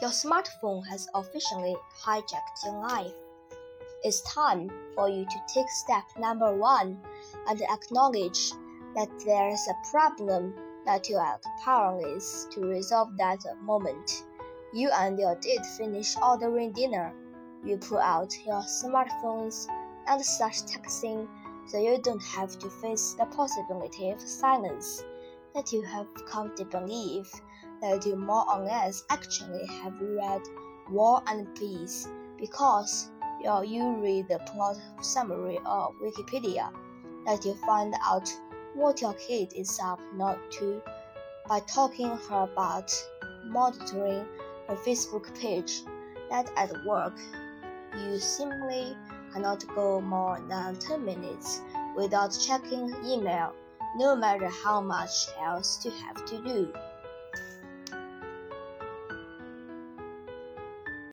Your smartphone has officially hijacked your life. It's time for you to take step number one and acknowledge that there's a problem that you are powerless to resolve that moment. You and your date finish ordering dinner. You pull out your smartphones and start texting so you don't have to face the possibility of silence that you have come to believe that you more or less actually have read War and Peace because you read the plot summary of Wikipedia that you find out what your kid is up not to by talking her about monitoring a Facebook page that at work you simply cannot go more than 10 minutes without checking email no matter how much else you have to do.